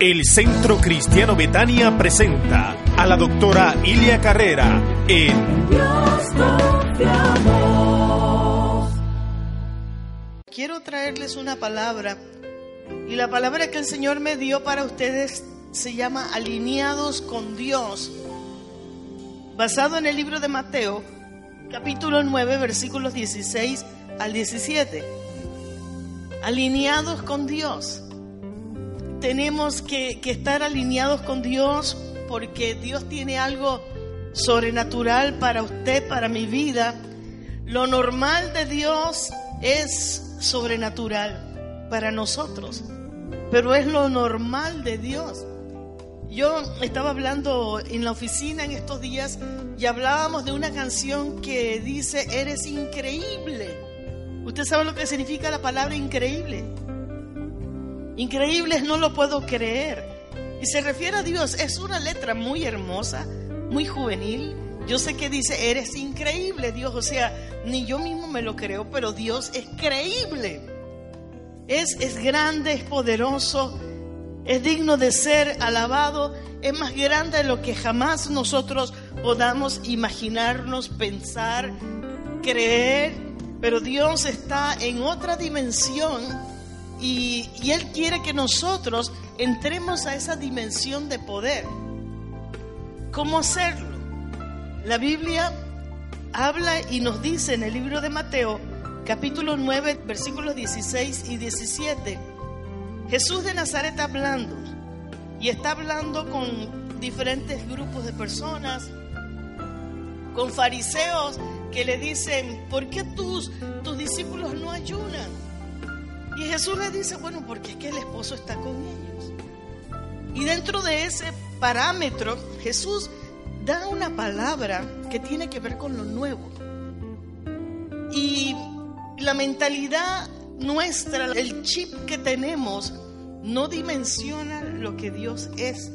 El Centro Cristiano Betania presenta a la doctora Ilia Carrera en Dios Quiero traerles una palabra y la palabra que el Señor me dio para ustedes se llama alineados con Dios, basado en el libro de Mateo, capítulo 9, versículos 16 al 17. Alineados con Dios tenemos que, estar alineados con Dios porque Dios tiene algo sobrenatural para usted, para mi vida. Lo normal de Dios es sobrenatural para nosotros, pero es lo normal de Dios. Yo estaba hablando en la oficina en estos días y hablábamos de una canción que dice, eres increíble. ¿Usted sabe lo que significa la palabra increíble? Increíbles no lo puedo creer. Y se refiere a Dios. Es una letra muy hermosa, muy juvenil. Yo sé que dice, eres increíble Dios. O sea, ni yo mismo me lo creo, pero Dios es creíble. Es, es grande, es poderoso, es digno de ser alabado. Es más grande de lo que jamás nosotros podamos imaginarnos, pensar, creer. Pero Dios está en otra dimensión y, Él quiere que nosotros entremos a esa dimensión de poder. ¿Cómo hacerlo? La Biblia habla y nos dice en el libro de Mateo, capítulo 9, versículos 16 y 17, Jesús de Nazaret hablando, y está hablando con diferentes grupos de personas, con fariseos que le dicen, ¿por qué tus, tus discípulos no ayunan? Y Jesús le dice, bueno, porque es que el esposo está con ellos. Y dentro de ese parámetro, Jesús da una palabra que tiene que ver con lo nuevo. Y la mentalidad nuestra, el chip que tenemos, no dimensiona lo que Dios es.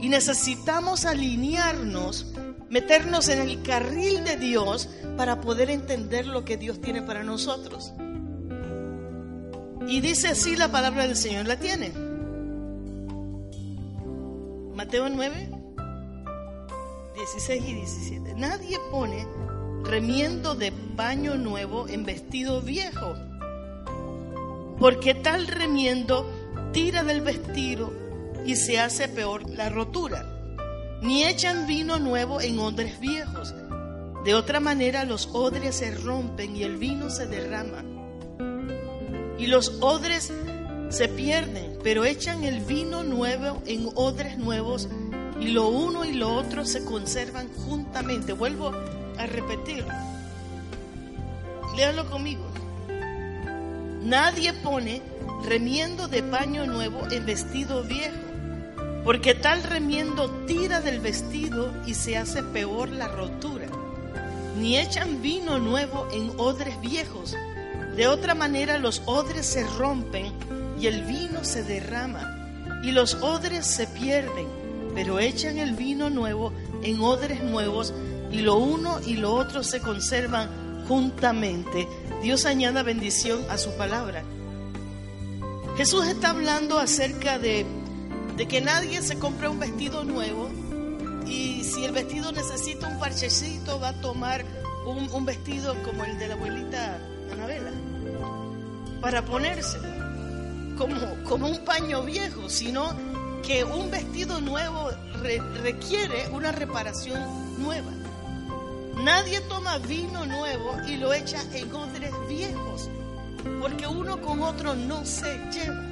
Y necesitamos alinearnos, meternos en el carril de Dios para poder entender lo que Dios tiene para nosotros. Y dice así la palabra del Señor, ¿la tiene? Mateo 9, 16 y 17. Nadie pone remiendo de paño nuevo en vestido viejo, porque tal remiendo tira del vestido y se hace peor la rotura. Ni echan vino nuevo en odres viejos. De otra manera los odres se rompen y el vino se derrama y los odres se pierden, pero echan el vino nuevo en odres nuevos y lo uno y lo otro se conservan juntamente. Vuelvo a repetir. Léalo conmigo. Nadie pone remiendo de paño nuevo en vestido viejo, porque tal remiendo tira del vestido y se hace peor la rotura. Ni echan vino nuevo en odres viejos de otra manera los odres se rompen y el vino se derrama y los odres se pierden, pero echan el vino nuevo en odres nuevos y lo uno y lo otro se conservan juntamente. Dios añada bendición a su palabra. Jesús está hablando acerca de, de que nadie se compre un vestido nuevo y si el vestido necesita un parchecito va a tomar un, un vestido como el de la abuelita Anabela para ponérselo como, como un paño viejo, sino que un vestido nuevo requiere una reparación nueva. Nadie toma vino nuevo y lo echa en odres viejos, porque uno con otro no se lleva.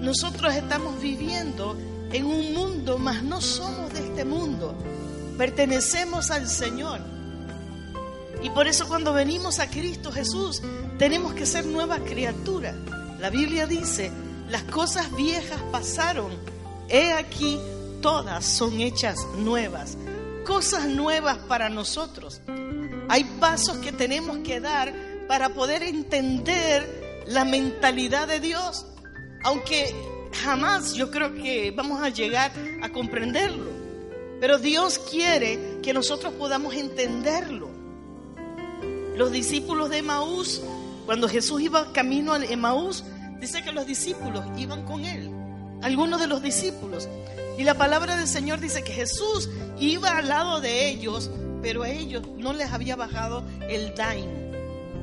Nosotros estamos viviendo en un mundo, mas no somos de este mundo. Pertenecemos al Señor. Y por eso cuando venimos a Cristo Jesús tenemos que ser nueva criatura. La Biblia dice, las cosas viejas pasaron. He aquí, todas son hechas nuevas. Cosas nuevas para nosotros. Hay pasos que tenemos que dar para poder entender la mentalidad de Dios. Aunque jamás yo creo que vamos a llegar a comprenderlo. Pero Dios quiere que nosotros podamos entenderlo. Los discípulos de Emaús, cuando Jesús iba camino a Emaús, dice que los discípulos iban con él, algunos de los discípulos. Y la palabra del Señor dice que Jesús iba al lado de ellos, pero a ellos no les había bajado el daño.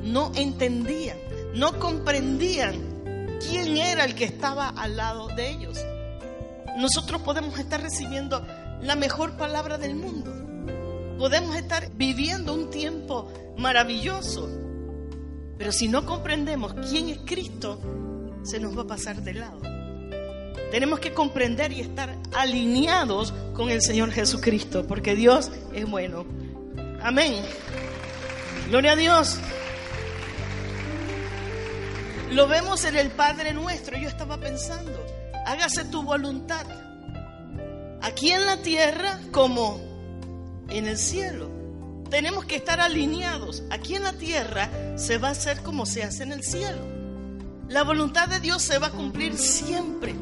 No entendían, no comprendían quién era el que estaba al lado de ellos. Nosotros podemos estar recibiendo la mejor palabra del mundo. Podemos estar viviendo un tiempo maravilloso. Pero si no comprendemos quién es Cristo, se nos va a pasar de lado. Tenemos que comprender y estar alineados con el Señor Jesucristo, porque Dios es bueno. Amén. Gloria a Dios. Lo vemos en el Padre nuestro. Yo estaba pensando, hágase tu voluntad. Aquí en la tierra como en el cielo. Tenemos que estar alineados. Aquí en la tierra se va a hacer como se hace en el cielo. La voluntad de Dios se va a cumplir siempre.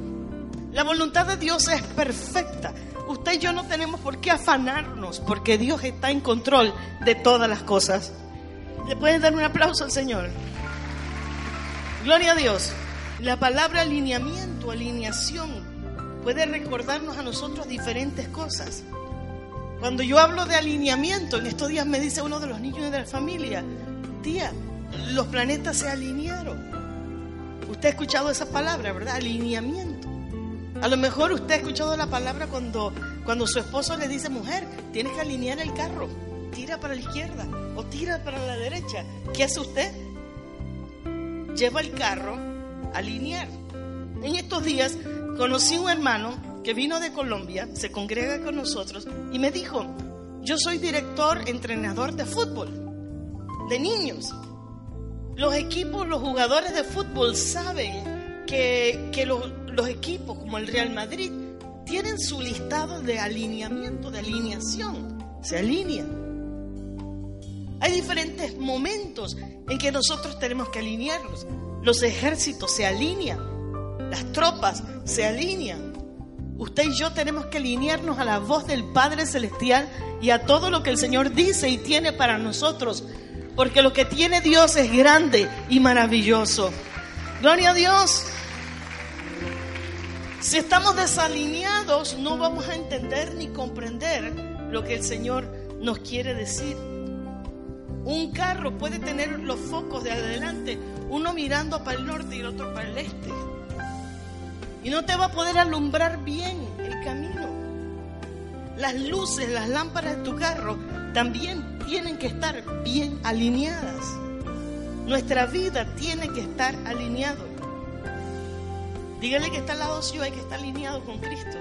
La voluntad de Dios es perfecta. Usted y yo no tenemos por qué afanarnos porque Dios está en control de todas las cosas. ¿Le pueden dar un aplauso al Señor? Gloria a Dios. La palabra alineamiento, alineación, puede recordarnos a nosotros diferentes cosas. Cuando yo hablo de alineamiento, en estos días me dice uno de los niños de la familia, tía, los planetas se alinearon. Usted ha escuchado esa palabra, ¿verdad? Alineamiento. A lo mejor usted ha escuchado la palabra cuando, cuando su esposo le dice, mujer, tienes que alinear el carro, tira para la izquierda o tira para la derecha. ¿Qué hace usted? lleva el carro a alinear. En estos días conocí un hermano que vino de Colombia, se congrega con nosotros y me dijo, yo soy director, entrenador de fútbol, de niños. Los equipos, los jugadores de fútbol saben que, que los, los equipos como el Real Madrid tienen su listado de alineamiento, de alineación, se alinean. Hay diferentes momentos en que nosotros tenemos que alinearnos. Los ejércitos se alinean, las tropas se alinean. Usted y yo tenemos que alinearnos a la voz del Padre Celestial y a todo lo que el Señor dice y tiene para nosotros. Porque lo que tiene Dios es grande y maravilloso. Gloria a Dios. Si estamos desalineados, no vamos a entender ni comprender lo que el Señor nos quiere decir. Un carro puede tener los focos de adelante, uno mirando para el norte y el otro para el este. Y no te va a poder alumbrar bien el camino. Las luces, las lámparas de tu carro también tienen que estar bien alineadas. Nuestra vida tiene que estar alineado. Dígale que está al lado suyo, hay que estar alineado con Cristo.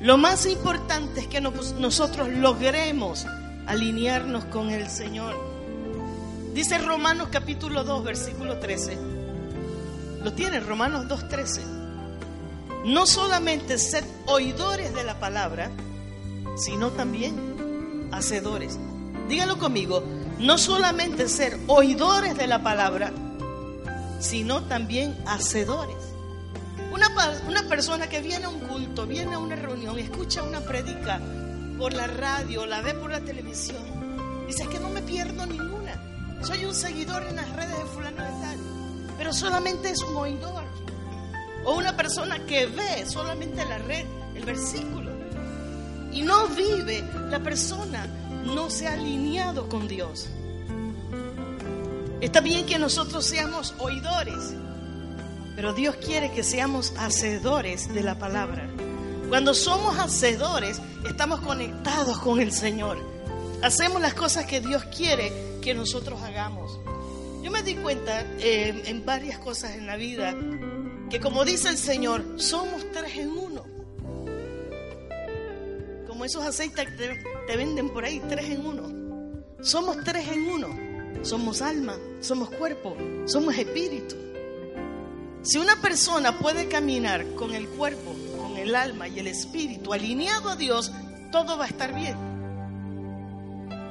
Lo más importante es que nosotros logremos alinearnos con el Señor. Dice Romanos capítulo 2, versículo 13. Lo tiene Romanos 2, 13. No solamente ser oidores de la palabra, sino también hacedores. Dígalo conmigo, no solamente ser oidores de la palabra, sino también hacedores. Una, una persona que viene a un culto, viene a una reunión, escucha una predica, por la radio, la ve por la televisión. Dice que no me pierdo ninguna. Soy un seguidor en las redes de fulano de tal. Pero solamente es un oidor. O una persona que ve solamente la red, el versículo. Y no vive. La persona no se ha alineado con Dios. Está bien que nosotros seamos oidores. Pero Dios quiere que seamos hacedores de la palabra. Cuando somos hacedores, estamos conectados con el Señor. Hacemos las cosas que Dios quiere que nosotros hagamos. Yo me di cuenta eh, en varias cosas en la vida que como dice el Señor, somos tres en uno. Como esos aceites que te venden por ahí, tres en uno. Somos tres en uno. Somos alma, somos cuerpo, somos espíritu. Si una persona puede caminar con el cuerpo, con el alma y el espíritu alineado a Dios, todo va a estar bien.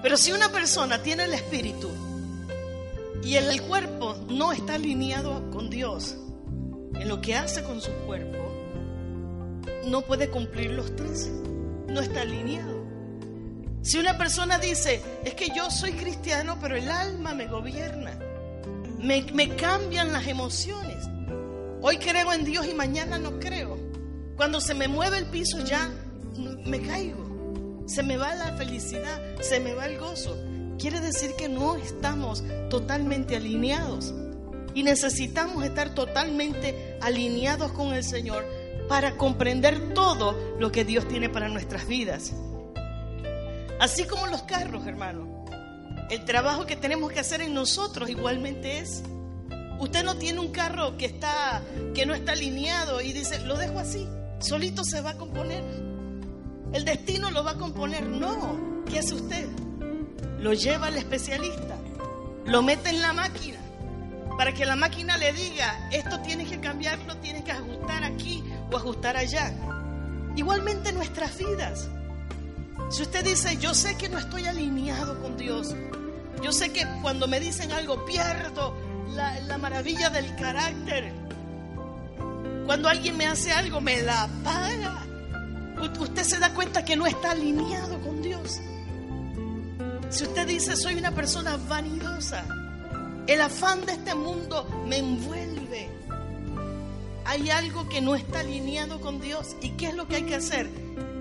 Pero si una persona tiene el espíritu y el cuerpo no está alineado con Dios en lo que hace con su cuerpo, no puede cumplir los tres, no está alineado. Si una persona dice, es que yo soy cristiano, pero el alma me gobierna, me, cambian las emociones. Hoy creo en Dios y mañana no creo. Cuando se me mueve el piso ya me caigo. Se me va la felicidad, se me va el gozo. Quiere decir que no estamos totalmente alineados. Y necesitamos estar totalmente alineados con el Señor para comprender todo lo que Dios tiene para nuestras vidas. Así como los carros, hermano. El trabajo que tenemos que hacer en nosotros igualmente es Usted no tiene un carro que está que no está alineado y dice, "Lo dejo así, solito se va a componer." El destino lo va a componer. No, ¿qué hace usted? Lo lleva al especialista. Lo mete en la máquina para que la máquina le diga, "Esto tienes que cambiarlo, tienes que ajustar aquí o ajustar allá." Igualmente nuestras vidas. Si usted dice, "Yo sé que no estoy alineado con Dios," Yo sé que cuando me dicen algo pierdo la, maravilla del carácter. Cuando alguien me hace algo, me la paga. Usted se da cuenta que no está alineado con Dios. Si usted dice, soy una persona vanidosa, el afán de este mundo me envuelve. Hay algo que no está alineado con Dios. ¿Y qué es lo que hay que hacer?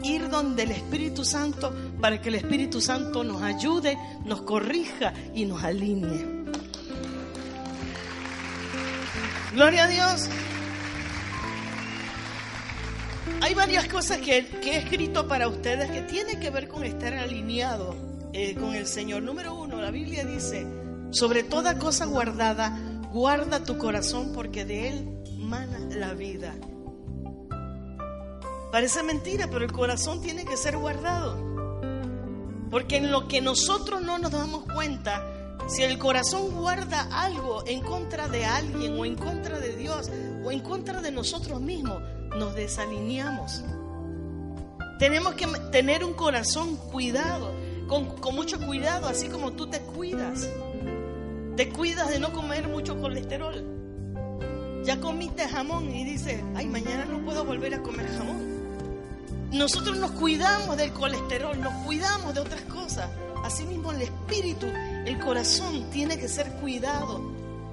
Ir donde el Espíritu Santo para que el Espíritu Santo nos ayude, nos corrija y nos alinee. Gloria a Dios. Hay varias cosas que, he escrito para ustedes que tienen que ver con estar alineado eh, con el Señor. Número uno, la Biblia dice, sobre toda cosa guardada, guarda tu corazón porque de él mana la vida. Parece mentira, pero el corazón tiene que ser guardado. Porque en lo que nosotros no nos damos cuenta, si el corazón guarda algo en contra de alguien o en contra de Dios o en contra de nosotros mismos, nos desalineamos. Tenemos que tener un corazón cuidado, con, mucho cuidado, así como tú te cuidas. Te cuidas de no comer mucho colesterol. Ya comiste jamón y dices, ay, mañana no puedo volver a comer jamón. Nosotros nos cuidamos del colesterol, nos cuidamos de otras cosas. Asimismo, el espíritu el corazón tiene que ser cuidado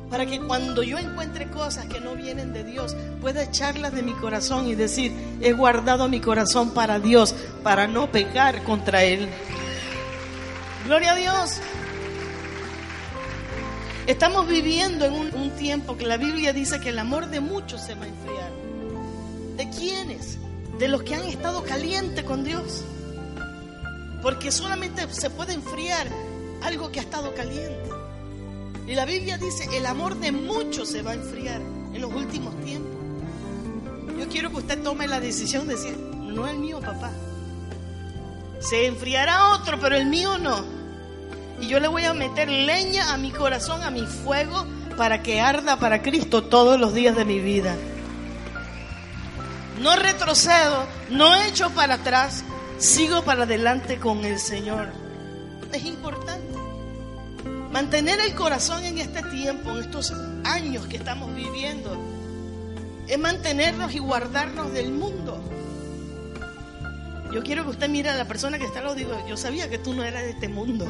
para que cuando yo encuentre cosas que no vienen de Dios, pueda echarlas de mi corazón y decir, he guardado mi corazón para Dios, para no pecar contra Él. Gloria a Dios. Estamos viviendo en un, tiempo que la Biblia dice que el amor de muchos se va a enfriar. ¿De quiénes? De los que han estado calientes con Dios. Porque solamente se puede enfriar algo que ha estado caliente. Y la Biblia dice, el amor de muchos se va a enfriar en los últimos tiempos. Yo quiero que usted tome la decisión de decir, no el mío, papá. Se enfriará otro, pero el mío no. Y yo le voy a meter leña a mi corazón, a mi fuego, para que arda para Cristo todos los días de mi vida. No retrocedo, no echo para atrás, sigo para adelante con el Señor. Es importante. Mantener el corazón en este tiempo, en estos años que estamos viviendo, es mantenernos y guardarnos del mundo. Yo quiero que usted mire a la persona que está al lado digo, yo sabía que tú no eras de este mundo.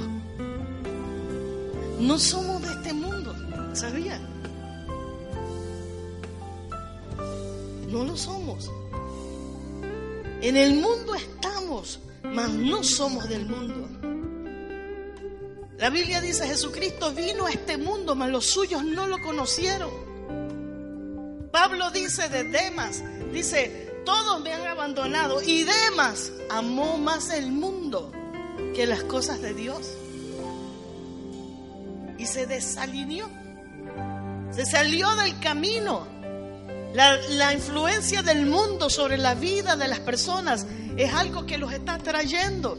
No somos de este mundo, ¿sabía? No lo somos. En el mundo estamos, mas no somos del mundo. La Biblia dice, Jesucristo vino a este mundo, mas los suyos no lo conocieron. Pablo dice de Demas, dice, todos me han abandonado y Demas amó más el mundo que las cosas de Dios. Y se desalineó, se salió del camino. La, influencia del mundo sobre la vida de las personas es algo que los está trayendo.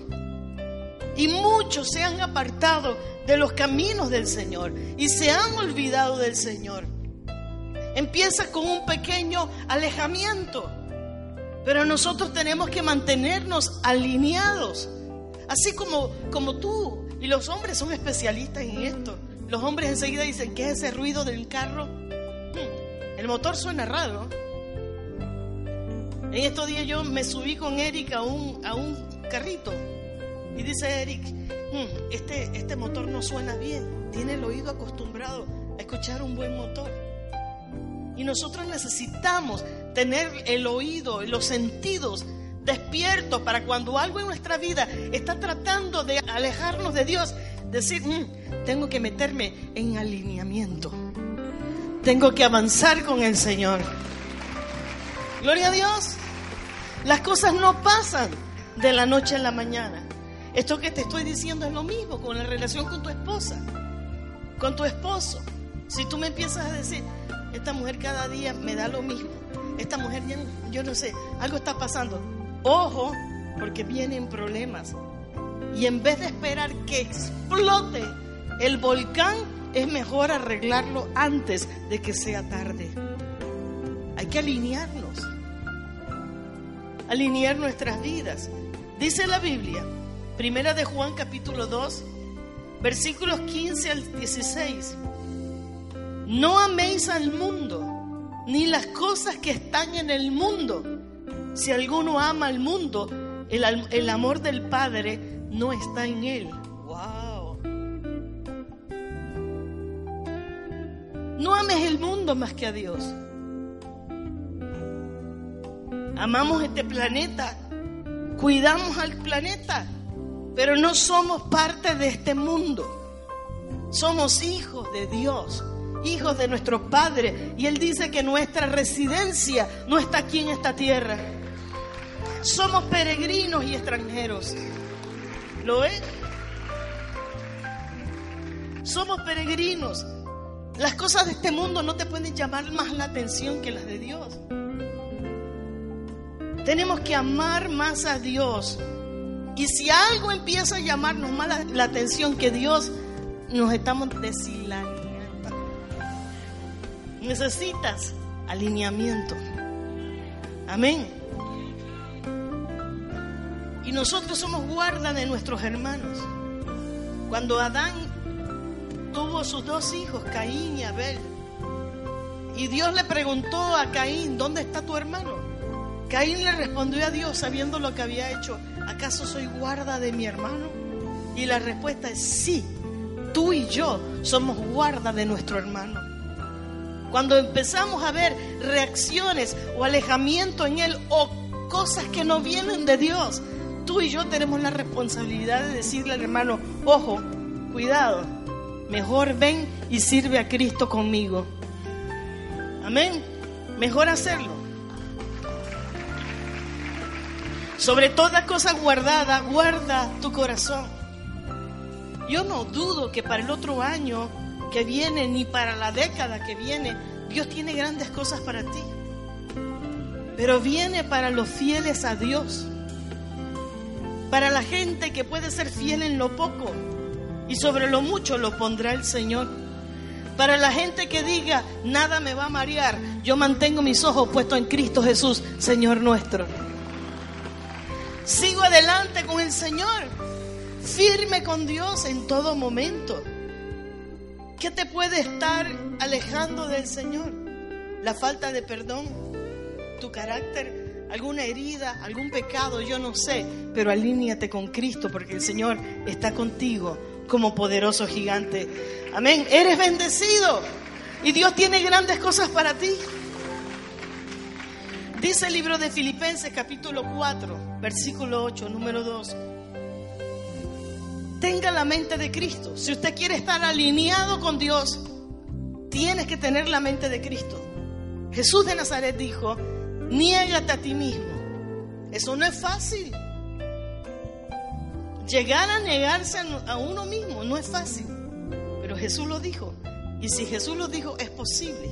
Y muchos se han apartado de los caminos del Señor y se han olvidado del Señor. empieza con un pequeño alejamiento. Pero nosotros tenemos que mantenernos alineados. Así como, como tú y los hombres son especialistas en esto. Los hombres enseguida dicen, ¿qué es ese ruido del carro? Hmm, el motor suena raro. En estos días yo me subí con Eric a un, a un carrito y dice Eric, hmm, este, este motor no suena bien, tiene el oído acostumbrado a escuchar un buen motor. Y nosotros necesitamos tener el oído los sentidos despiertos para cuando algo en nuestra vida está tratando de alejarnos de Dios, decir, mm, tengo que meterme en alineamiento. Tengo que avanzar con el Señor. Gloria a Dios. Las cosas no pasan de la noche a la mañana. Esto que te estoy diciendo es lo mismo con la relación con tu esposa, con tu esposo. Si tú me empiezas a decir, esta mujer cada día me da lo mismo. Esta mujer, yo no sé, algo está pasando. Ojo, porque vienen problemas. Y en vez de esperar que explote el volcán, es mejor arreglarlo antes de que sea tarde. Hay que alinearnos. Alinear nuestras vidas. Dice la Biblia, primera de Juan capítulo 2, versículos 15 al 16. No améis al mundo, ni las cosas que están en el mundo. Si alguno ama al mundo, el, el amor del Padre no está en él. Wow. No ames el mundo más que a Dios. Amamos este planeta, cuidamos al planeta, pero no somos parte de este mundo. Somos hijos de Dios hijos de nuestro Padre. Y Él dice que nuestra residencia no está aquí en esta tierra. Somos peregrinos y extranjeros. ¿Lo es? Somos peregrinos. Las cosas de este mundo no te pueden llamar más la atención que las de Dios. Tenemos que amar más a Dios. Y si algo empieza a llamarnos más la, la atención que Dios, nos estamos deshilando. Necesitas alineamiento. Amén. Y nosotros somos guarda de nuestros hermanos. Cuando Adán tuvo sus dos hijos, Caín y Abel, y Dios le preguntó a Caín, ¿dónde está tu hermano? Caín le respondió a Dios sabiendo lo que había hecho, ¿acaso soy guarda de mi hermano? Y la respuesta es sí, tú y yo somos guarda de nuestro hermano. Cuando empezamos a ver reacciones o alejamiento en Él o cosas que no vienen de Dios, tú y yo tenemos la responsabilidad de decirle al hermano, ojo, cuidado, mejor ven y sirve a Cristo conmigo. Amén. Mejor hacerlo. Sobre toda cosa guardada, guarda tu corazón. Yo no dudo que para el otro año que viene ni para la década que viene. Dios tiene grandes cosas para ti. Pero viene para los fieles a Dios. Para la gente que puede ser fiel en lo poco y sobre lo mucho lo pondrá el Señor. Para la gente que diga, nada me va a marear, yo mantengo mis ojos puestos en Cristo Jesús, Señor nuestro. Sigo adelante con el Señor, firme con Dios en todo momento. ¿Qué te puede estar alejando del Señor? La falta de perdón, tu carácter, alguna herida, algún pecado, yo no sé, pero alíñate con Cristo porque el Señor está contigo como poderoso gigante. Amén. Eres bendecido y Dios tiene grandes cosas para ti. Dice el libro de Filipenses capítulo 4, versículo 8, número 2 tenga la mente de Cristo. Si usted quiere estar alineado con Dios, tienes que tener la mente de Cristo. Jesús de Nazaret dijo, niégate a ti mismo. Eso no es fácil. Llegar a negarse a uno mismo no es fácil. Pero Jesús lo dijo. Y si Jesús lo dijo, es posible.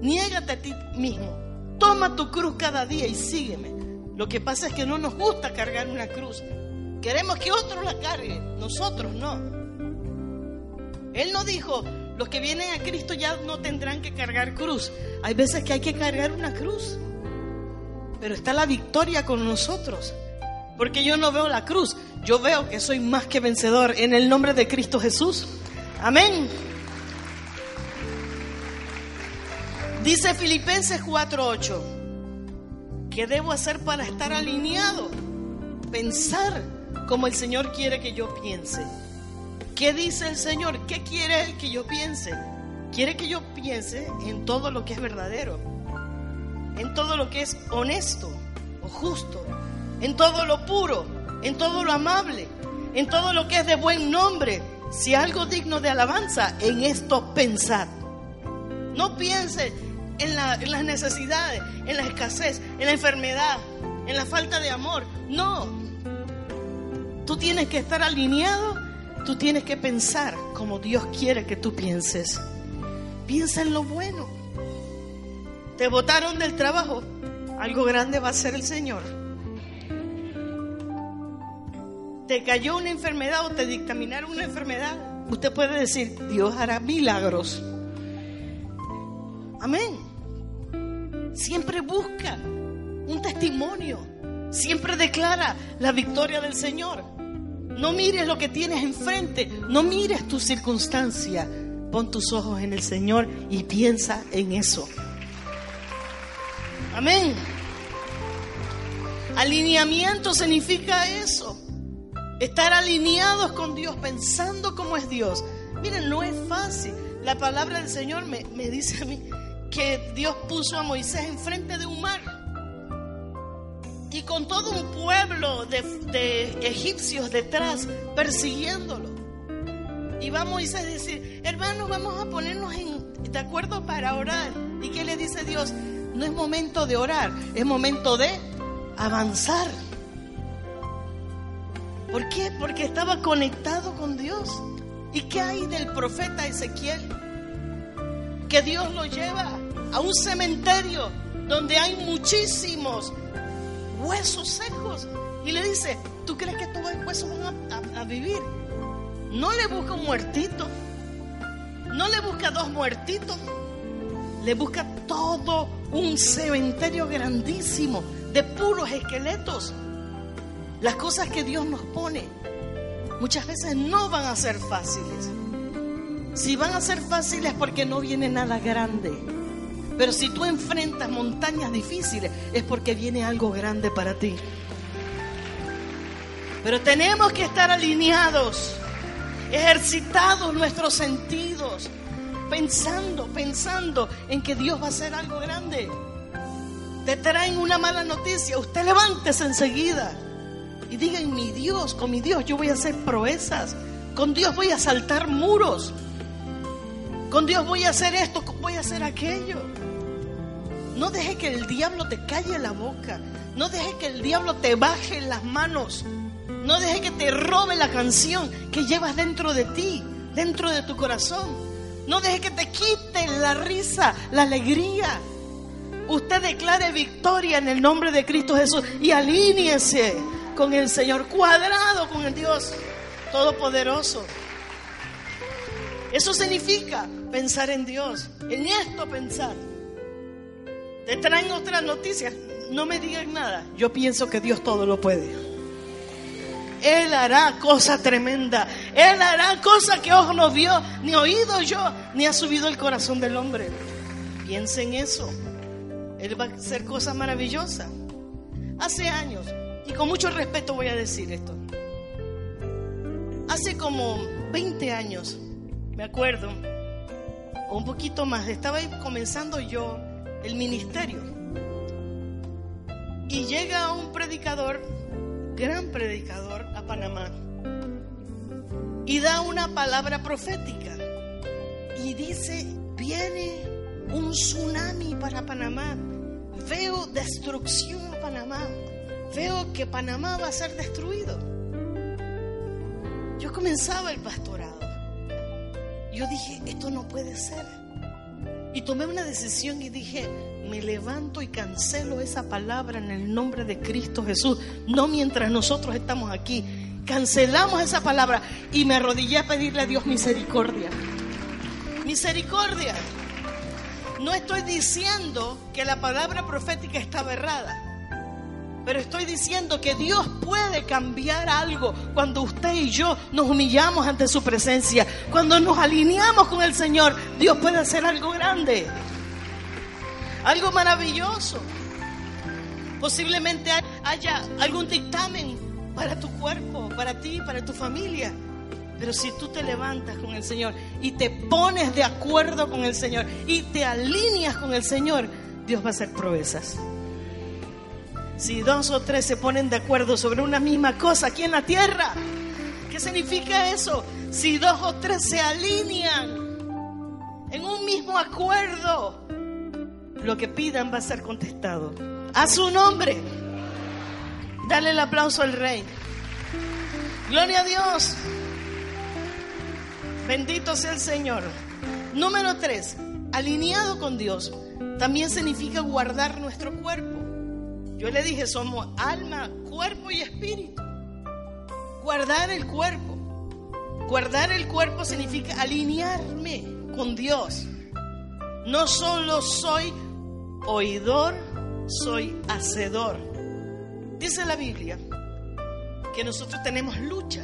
Niégate a ti mismo. Toma tu cruz cada día y sígueme. Lo que pasa es que no nos gusta cargar una cruz. Queremos que otros la carguen, nosotros no. Él no dijo, Los que vienen a Cristo ya no tendrán que cargar cruz. Hay veces que hay que cargar una cruz. Pero está la victoria con nosotros. Porque yo no veo la cruz, yo veo que soy más que vencedor en el nombre de Cristo Jesús. Amén. Dice Filipenses 4:8, ¿qué debo hacer para estar alineado? Pensar como el Señor quiere que yo piense. ¿Qué dice el Señor? ¿Qué quiere Él que yo piense? Quiere que yo piense en todo lo que es verdadero, en todo lo que es honesto o justo, en todo lo puro, en todo lo amable, en todo lo que es de buen nombre. Si algo digno de alabanza, en esto pensad. No piense en, las necesidades, en la escasez, en la enfermedad, en la falta de amor. No. Tú tienes que estar alineado, tú tienes que pensar como Dios quiere que tú pienses. Piensa en lo bueno. Te botaron del trabajo, algo grande va a ser el Señor. te cayó una enfermedad o te dictaminaron una enfermedad, usted puede decir, Dios hará milagros. Amén. Siempre busca un testimonio. Siempre declara la victoria del Señor. No mires lo que tienes enfrente. No mires tu circunstancia. Pon tus ojos en el Señor y piensa en eso. Amén. Alineamiento significa eso. Estar alineados con Dios, pensando como es Dios. Miren, no es fácil. La palabra del Señor me, dice a mí que Dios puso a Moisés enfrente de un mar. Y con todo un pueblo de, de egipcios detrás persiguiéndolo. Y va Moisés a decir, hermanos, vamos a ponernos en, de acuerdo para orar. ¿Y qué le dice Dios? No es momento de orar, es momento de avanzar. ¿Por qué? Porque estaba conectado con Dios. ¿Y qué hay del profeta Ezequiel? Que Dios lo lleva a un cementerio donde hay muchísimos huesos secos. Y le dice, ¿tú crees que estos huesos van a, vivir? No le busca un muertito. No le busca dos muertitos. Le busca todo un cementerio grandísimo de puros esqueletos. Las cosas que Dios nos pone muchas veces no van a ser fáciles. Si van a ser fáciles porque no viene nada grande. Pero si tú enfrentas montañas difíciles es porque viene algo grande para ti. Pero tenemos que estar alineados, ejercitados nuestros sentidos, pensando, pensando en que Dios va a hacer algo grande. Te traen una mala noticia, usted levántese enseguida y digan, mi Dios, con mi Dios yo voy a hacer proezas, con Dios voy a saltar muros, con Dios voy a hacer esto, voy a hacer aquello. No deje que el diablo te calle la boca, no deje que el diablo te baje las manos, no deje que te robe la canción que llevas dentro de ti, dentro de tu corazón. No deje que te quiten la risa, la alegría. Usted declare victoria en el nombre de Cristo Jesús y alíñese con el Señor, cuadrado con el Dios Todopoderoso. Eso significa pensar en Dios, en esto pensar. Te traen otras noticias, no me digan nada. Yo pienso que Dios todo lo puede. Él hará cosa tremenda. Él hará cosa que ojo no vio, ni oído yo, ni ha subido el corazón del hombre. Piensa en eso. Él va a hacer cosas maravillosas. Hace años y con mucho respeto voy a decir esto. Hace como 20 años, me acuerdo, o un poquito más, estaba comenzando yo el ministerio. Y llega un predicador, gran predicador, Panamá. Y da una palabra profética. Y dice, viene un tsunami para Panamá. Veo destrucción a Panamá veo que Panamá va a ser destruido. Yo comenzaba el pastorado. Yo dije, esto no puede ser. Y tomé una decisión y dije, me levanto y cancelo esa palabra en el nombre de Cristo Jesús. No mientras nosotros estamos aquí. Cancelamos esa palabra y me arrodillé a pedirle a Dios misericordia. misericordia. No estoy diciendo que la palabra profética estaba errada. Pero estoy diciendo que Dios puede cambiar algo cuando usted y yo nos humillamos ante su presencia. Cuando nos alineamos con el Señor, Dios puede hacer algo grande. Algo maravilloso. Posiblemente haya algún dictamen para tu cuerpo, para ti, para tu familia. Pero si tú te levantas con el Señor y te pones de acuerdo con el Señor y te alineas con el Señor, Dios va a hacer proezas. Si dos o tres se ponen de acuerdo sobre una misma cosa aquí en la tierra, ¿qué significa eso? Si dos o tres se alinean en un mismo acuerdo, lo que pidan va a ser contestado. A su nombre. Dale el aplauso al rey. Gloria a Dios. Bendito sea el Señor. Número tres, alineado con Dios, también significa guardar nuestro cuerpo. Yo le dije, somos alma, cuerpo y espíritu. Guardar el cuerpo. Guardar el cuerpo significa alinearme con Dios. No solo soy oidor, soy hacedor. Dice la Biblia que nosotros tenemos lucha.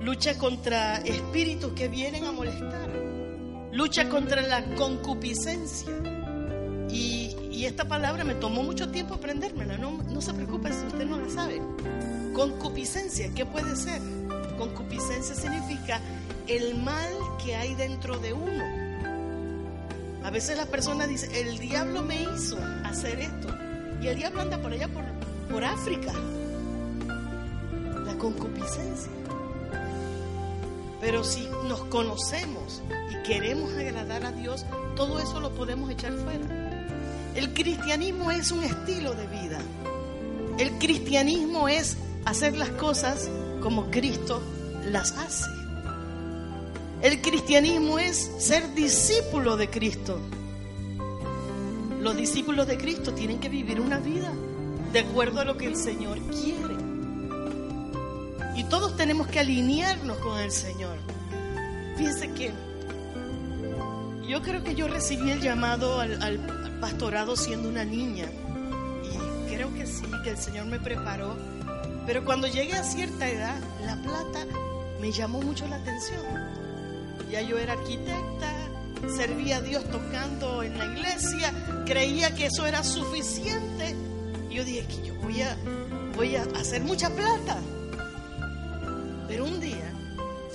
Lucha contra espíritus que vienen a molestar. Lucha contra la concupiscencia. Y, esta palabra me tomó mucho tiempo aprendérmela. No, no se preocupe si usted no la sabe. Concupiscencia, ¿qué puede ser? Concupiscencia significa el mal que hay dentro de uno. A veces la persona dice, el diablo me hizo hacer esto. Y el diablo anda por allá, por, por África. La concupiscencia. Pero si nos conocemos y queremos agradar a Dios, todo eso lo podemos echar fuera. El cristianismo es un estilo de vida. El cristianismo es hacer las cosas como Cristo las hace. El cristianismo es ser discípulo de Cristo. Los discípulos de Cristo tienen que vivir una vida de acuerdo a lo que el Señor quiere. Y todos tenemos que alinearnos con el Señor. Fíjense que yo creo que yo recibí el llamado al, al pastorado siendo una niña. Y creo que sí, que el Señor me preparó. Pero cuando llegué a cierta edad, la plata me llamó mucho la atención. Ya yo era arquitecta, servía a Dios tocando en la iglesia, creía que eso era suficiente. Y yo dije que yo voy a, voy a hacer mucha plata. Pero un día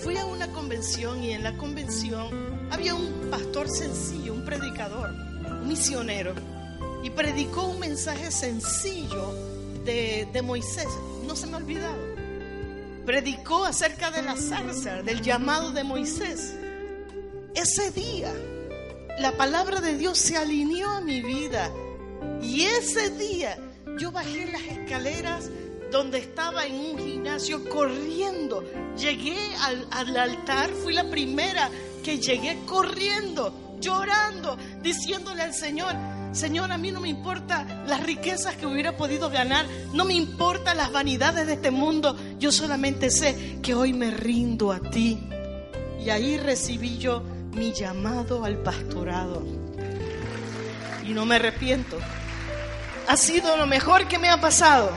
fui a una convención y en la convención había un pastor sencillo, un predicador, un misionero, y predicó un mensaje sencillo de, de Moisés. No se me ha olvidado. Predicó acerca de la zarza, del llamado de Moisés. Ese día la palabra de Dios se alineó a mi vida. Y ese día yo bajé las escaleras donde estaba en un gimnasio corriendo. Llegué al, al, altar, fui la primera que llegué corriendo, llorando, diciéndole al Señor, Señor, a mí no me importa las riquezas que hubiera podido ganar, no me importa las vanidades de este mundo, yo solamente sé que hoy me rindo a ti. Y ahí recibí yo mi llamado al pastorado. Y no me arrepiento. Ha sido lo mejor que me ha pasado.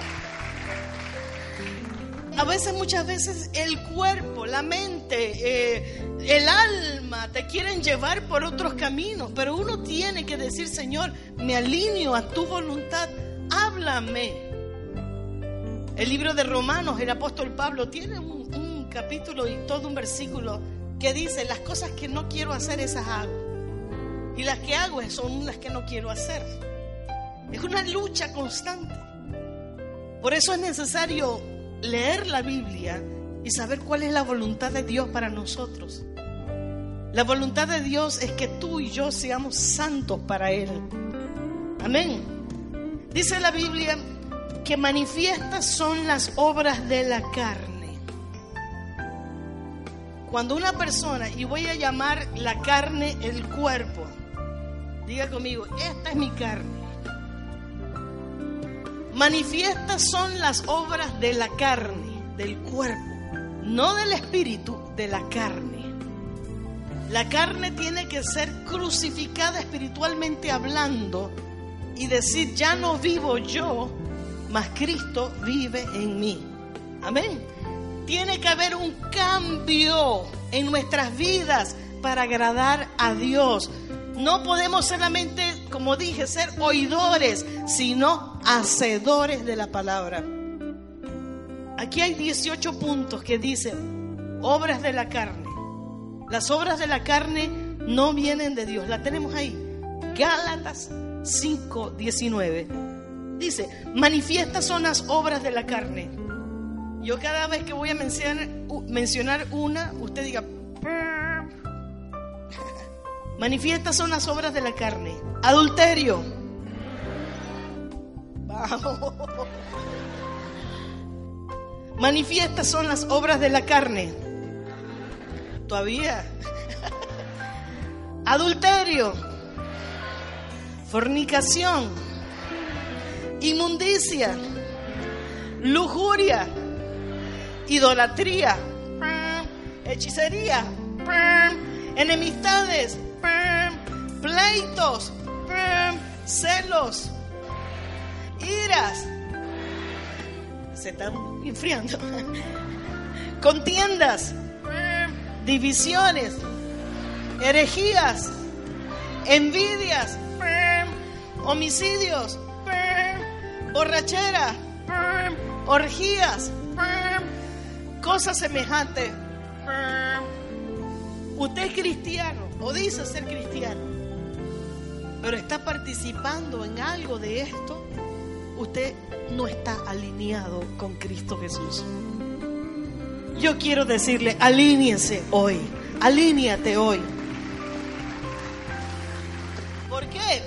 A veces, muchas veces, el cuerpo, la mente, eh, el alma te quieren llevar por otros caminos, pero uno tiene que decir, Señor, me alineo a tu voluntad, háblame. El libro de Romanos, el apóstol Pablo, tiene un, un capítulo y todo un versículo que dice, las cosas que no quiero hacer, esas hago. Y las que hago son las que no quiero hacer. Es una lucha constante. Por eso es necesario leer la Biblia y saber cuál es la voluntad de Dios para nosotros. La voluntad de Dios es que tú y yo seamos santos para Él. Amén. Dice la Biblia que manifiestas son las obras de la carne. Cuando una persona, y voy a llamar la carne el cuerpo, diga conmigo, esta es mi carne. Manifiestas son las obras de la carne, del cuerpo, no del espíritu, de la carne. La carne tiene que ser crucificada espiritualmente hablando y decir, ya no vivo yo, mas Cristo vive en mí. Amén. Tiene que haber un cambio en nuestras vidas para agradar a Dios. No podemos solamente, como dije, ser oidores, sino hacedores de la palabra. Aquí hay 18 puntos que dicen obras de la carne. Las obras de la carne no vienen de Dios. La tenemos ahí. Gálatas 5, 19. Dice, manifiestas son las obras de la carne. Yo cada vez que voy a mencionar, mencionar una, usted diga, manifiestas son las obras de la carne. Adulterio. Manifiestas son las obras de la carne. Todavía. Adulterio. Fornicación. Inmundicia. Lujuria. Idolatría. Hechicería. Enemistades. Pleitos. Celos. Iras se están enfriando. Contiendas, divisiones, herejías, envidias, homicidios, borrachera, orgías, cosas semejantes. Usted es cristiano o dice ser cristiano, pero está participando en algo de esto. Usted no está alineado con Cristo Jesús. Yo quiero decirle, alíñese hoy, alíñate hoy. ¿Por qué?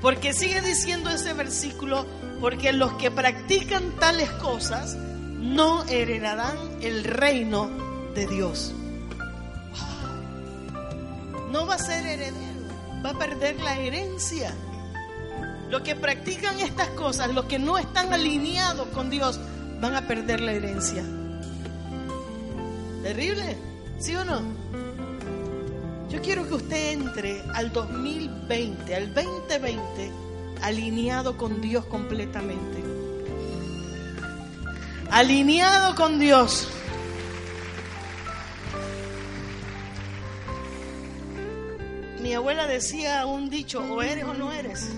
Porque sigue diciendo ese versículo, porque los que practican tales cosas no heredarán el reino de Dios. No va a ser heredero, va a perder la herencia. Los que practican estas cosas, los que no están alineados con Dios, van a perder la herencia. Terrible, ¿sí o no? Yo quiero que usted entre al 2020, al 2020, alineado con Dios completamente. Alineado con Dios. Mi abuela decía un dicho, o eres o no eres.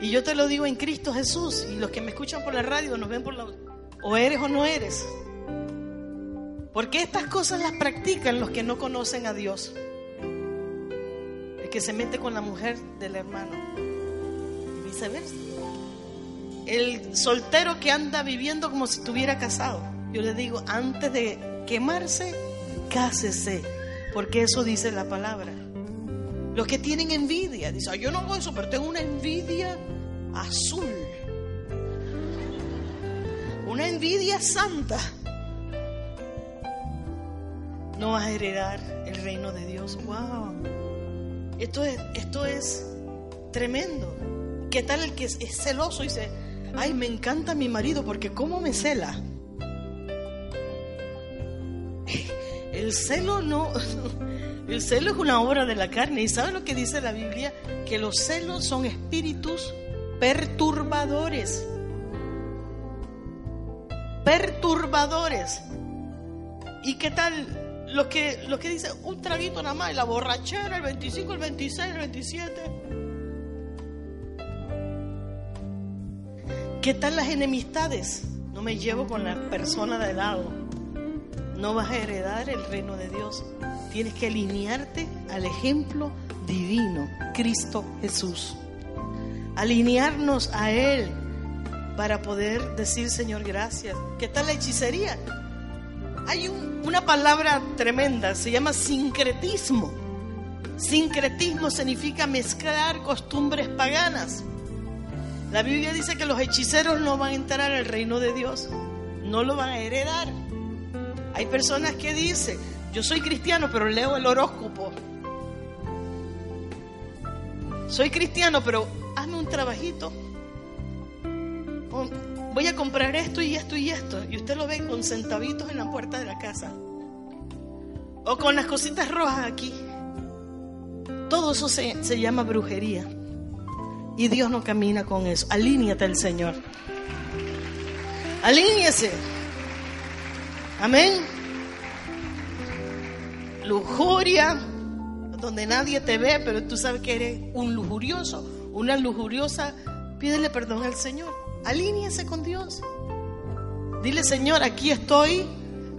Y yo te lo digo en Cristo Jesús. Y los que me escuchan por la radio nos ven por la... O eres o no eres. Porque estas cosas las practican los que no conocen a Dios. El que se mete con la mujer del hermano. Y viceversa. El soltero que anda viviendo como si estuviera casado. Yo le digo, antes de quemarse, cásese. Porque eso dice la palabra. Los que tienen envidia, dicen, yo no hago eso, pero tengo una envidia azul. Una envidia santa. No vas a heredar el reino de Dios. Wow. Esto es, esto es tremendo. ¿Qué tal el que es, celoso y dice, ay, me encanta mi marido porque cómo me cela? El celo no, el celo es una obra de la carne. ¿Y sabe lo que dice la Biblia? Que los celos son espíritus perturbadores. Perturbadores. ¿Y qué tal lo que, lo que dice un traguito nada más, la borrachera, el 25, el 26, el 27? ¿Qué tal las enemistades? No me llevo con la persona de lado. No vas a heredar el reino de Dios. Tienes que alinearte al ejemplo divino, Cristo Jesús. Alinearnos a Él para poder decir, Señor, gracias. ¿Qué tal la hechicería? Hay una palabra tremenda, se llama sincretismo. Sincretismo significa mezclar costumbres paganas. La Biblia dice que los hechiceros no van a entrar al reino de Dios, no lo van a heredar. Hay personas que dicen, yo soy cristiano, pero leo el horóscopo. Soy cristiano, pero hazme un trabajito. Voy a comprar esto y esto y esto. Y usted lo ve con centavitos en la puerta de la casa. o con las cositas rojas aquí. Todo eso se, se llama brujería. Y Dios no camina con eso. Alíñate al Señor. Alíñese. Amén. Lujuria, donde nadie te ve, pero tú sabes que eres un lujurioso, una lujuriosa. Pídele perdón al Señor. Alíñese con Dios. Dile, Señor, aquí estoy.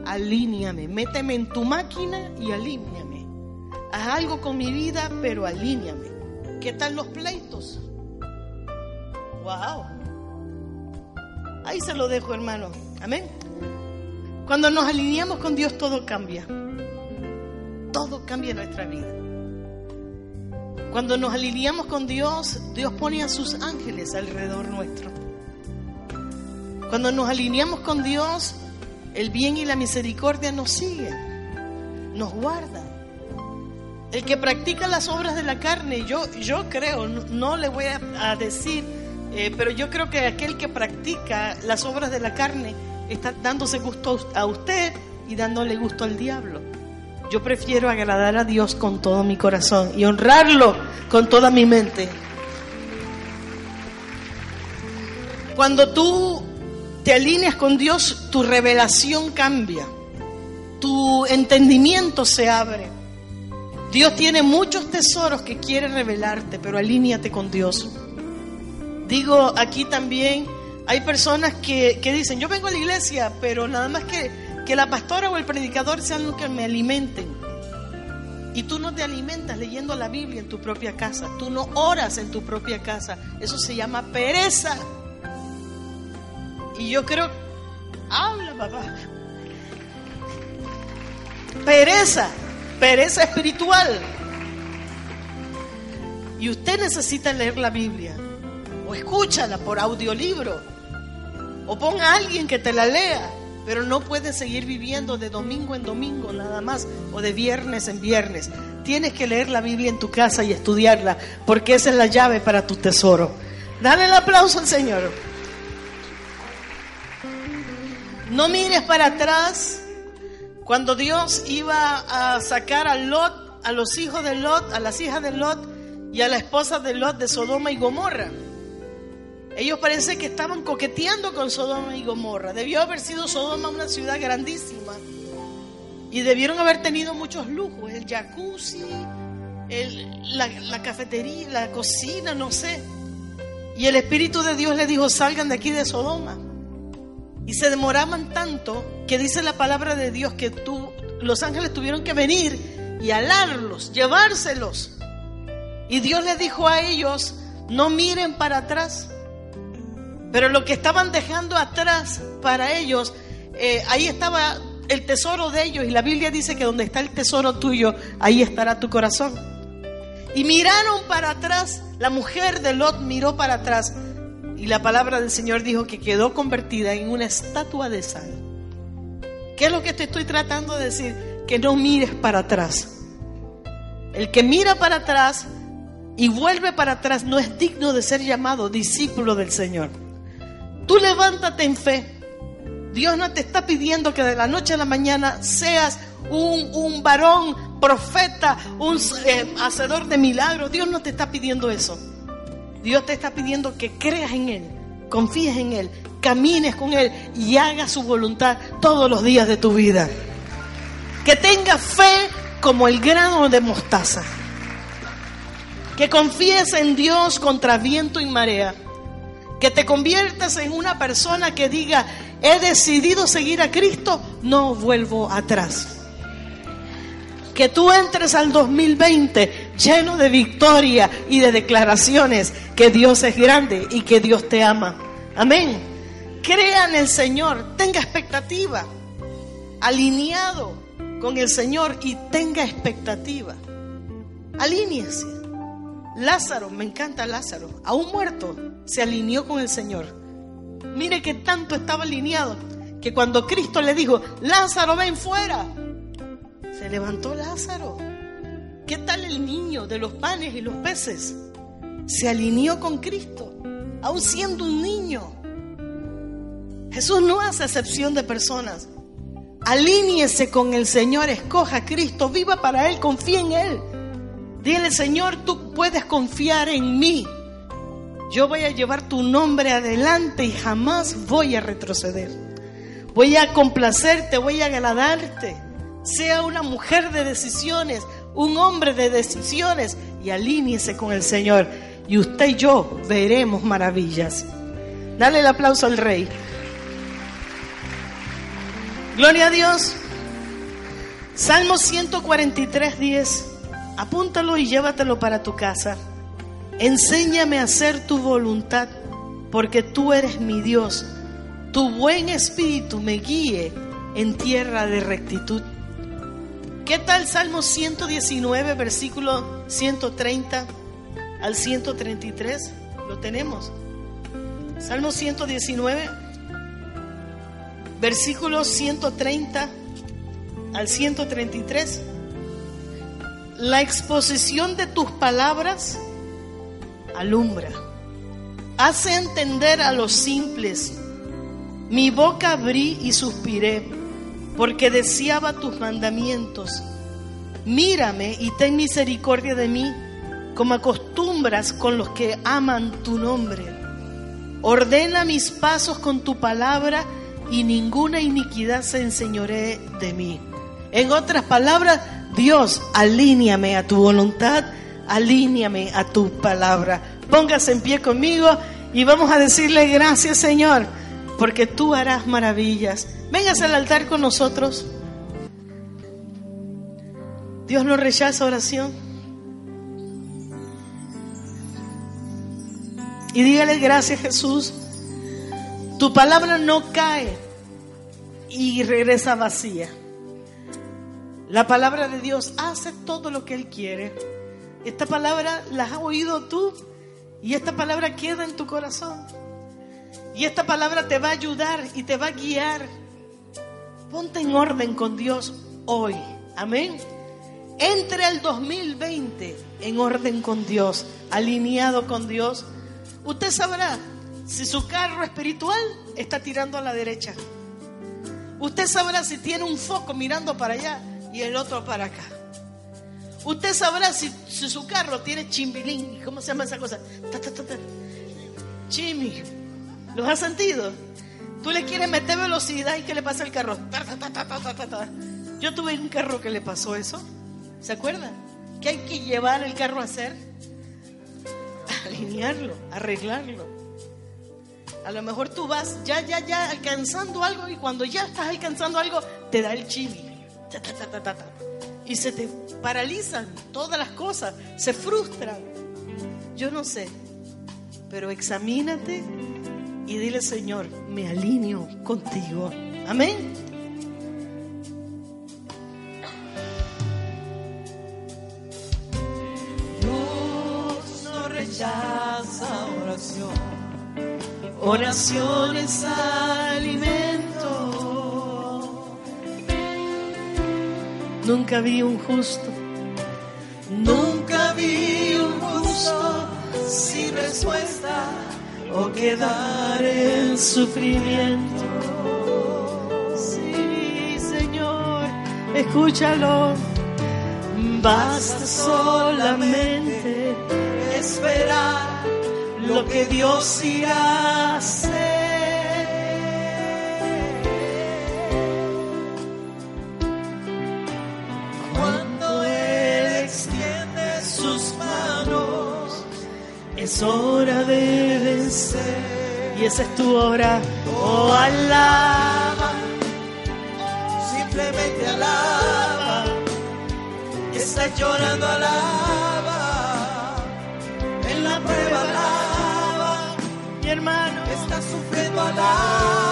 Alíñame. Méteme en tu máquina y alíñame. Haz algo con mi vida, pero alíñame. ¿Qué tal los pleitos? Wow. Ahí se lo dejo, hermano. Amén. Cuando nos alineamos con Dios, todo cambia. Todo cambia en nuestra vida. Cuando nos alineamos con Dios, Dios pone a sus ángeles alrededor nuestro. Cuando nos alineamos con Dios, el bien y la misericordia nos siguen, nos guardan. El que practica las obras de la carne, yo, yo creo, no, le voy a decir eh, pero yo creo que aquel que practica las obras de la carne está dándose gusto a usted y dándole gusto al diablo. Yo prefiero agradar a Dios con todo mi corazón y honrarlo con toda mi mente. Cuando tú te alineas con Dios, tu revelación cambia, tu entendimiento se abre. Dios tiene muchos tesoros que quiere revelarte, pero alíñate con Dios. Digo, aquí también hay personas que, dicen, yo vengo a la iglesia, pero nada más que, que la pastora o el predicador sean los que me alimenten. Y tú no te alimentas leyendo la Biblia en tu propia casa, tú no oras en tu propia casa. Eso se llama pereza. Y yo creo, habla papá. Pereza, pereza espiritual. Y usted necesita leer la Biblia escúchala por audiolibro, o ponga a alguien que te la lea, pero no puedes seguir viviendo de domingo en domingo nada más, o de viernes en viernes. Tienes que leer la Biblia en tu casa y estudiarla, porque esa es la llave para tu tesoro. Dale el aplauso al Señor. No mires para atrás. Cuando Dios iba a sacar a Lot, a los hijos de Lot, a las hijas de Lot y a la esposa de Lot de Sodoma y Gomorra. Ellos parece que estaban coqueteando con Sodoma y Gomorra. Debió haber sido Sodoma una ciudad grandísima. Y debieron haber tenido muchos lujos. El jacuzzi, la, cafetería, la cocina, no sé. Y el Espíritu de Dios le dijo, salgan de aquí de Sodoma. Y se demoraban tanto que dice la palabra de Dios que los ángeles tuvieron que venir y alarlos, llevárselos. Y Dios les dijo a ellos, no miren para atrás. Pero lo que estaban dejando atrás para ellos, eh, ahí estaba el tesoro de ellos. Y la Biblia dice que donde está el tesoro tuyo, ahí estará tu corazón. Y miraron para atrás, la mujer de Lot miró para atrás. Y la palabra del Señor dijo que quedó convertida en una estatua de sal. ¿Qué es lo que te estoy tratando de decir? Que no mires para atrás. El que mira para atrás y vuelve para atrás no es digno de ser llamado discípulo del Señor. Tú levántate en fe. Dios no te está pidiendo que de la noche a la mañana seas un, varón, profeta, un eh, hacedor de milagros. Dios no te está pidiendo eso. Dios te está pidiendo que creas en Él, confíes en Él, camines con Él y hagas su voluntad todos los días de tu vida. Que tengas fe como el grano de mostaza. Que confíes en Dios contra viento y marea que te conviertas en una persona que diga, he decidido seguir a Cristo, no vuelvo atrás. Que tú entres al 2020 lleno de victoria y de declaraciones que Dios es grande y que Dios te ama. Amén. Crea en el Señor, tenga expectativa, alineado con el Señor y tenga expectativa. Alíñese. Lázaro, me encanta Lázaro, aún muerto, se alineó con el Señor. Mire que tanto estaba alineado que cuando Cristo le dijo, Lázaro, ven fuera, se levantó Lázaro. ¿Qué tal el niño de los panes y los peces? Se alineó con Cristo, aún siendo un niño. Jesús no hace excepción de personas. Alíñese con el Señor, escoja a Cristo, viva para Él, confía en Él. Dile, Señor, tú puedes confiar en mí. Yo voy a llevar tu nombre adelante y jamás voy a retroceder. Voy a complacerte, voy a agradarte. Sea una mujer de decisiones, un hombre de decisiones y alíñese con el Señor. Y usted y yo veremos maravillas. Dale el aplauso al Rey. Gloria a Dios. Salmo 143, 10. Apúntalo y llévatelo para tu casa. Enséñame a hacer tu voluntad, porque tú eres mi Dios. Tu buen espíritu me guíe en tierra de rectitud. ¿Qué tal Salmo 119, versículo 130 al 133? Lo tenemos. Salmo 119, versículo 130 al 133. La exposición de tus palabras alumbra. Hace entender a los simples. Mi boca abrí y suspiré, porque deseaba tus mandamientos. Mírame y ten misericordia de mí, como acostumbras con los que aman tu nombre. Ordena mis pasos con tu palabra y ninguna iniquidad se enseñoree de mí. En otras palabras, Dios, alíñame a tu voluntad, alíñame a tu palabra. Póngase en pie conmigo y vamos a decirle gracias, Señor, porque tú harás maravillas. Véngase al altar con nosotros. Dios no rechaza oración. Y dígale gracias, Jesús. Tu palabra no cae y regresa vacía. La palabra de Dios hace todo lo que Él quiere. Esta palabra la has oído tú y esta palabra queda en tu corazón. Y esta palabra te va a ayudar y te va a guiar. Ponte en orden con Dios hoy. Amén. Entre el 2020 en orden con Dios, alineado con Dios. Usted sabrá si su carro espiritual está tirando a la derecha. Usted sabrá si tiene un foco mirando para allá y el otro para acá. Usted sabrá si, su carro tiene chimbilín. ¿Cómo se llama esa cosa? Chimi. ¿Los has sentido? Tú le quieres meter velocidad y ¿qué le pasa al carro? Yo tuve un carro que le pasó eso. ¿Se acuerda? ¿Qué hay que llevar el carro a hacer? Alinearlo, arreglarlo. A lo mejor tú vas ya, ya, ya alcanzando algo y cuando ya estás alcanzando algo, te da el chimi. Y se te paralizan todas las cosas, se frustran. Yo no sé, pero examínate y dile, Señor, me alineo contigo. Amén. Dios no rechaza oración. Oración es alimento. Nunca vi un justo. Nunca vi un justo sin respuesta o quedar en sufrimiento. Sí, Señor, escúchalo. Basta solamente esperar lo que Dios irá a hacer. Es hora de vencer. Y esa es tu hora. Oh, alaba, simplemente alaba. Está llorando, alaba. En la prueba, alaba. Mi hermano, Está sufriendo, alaba.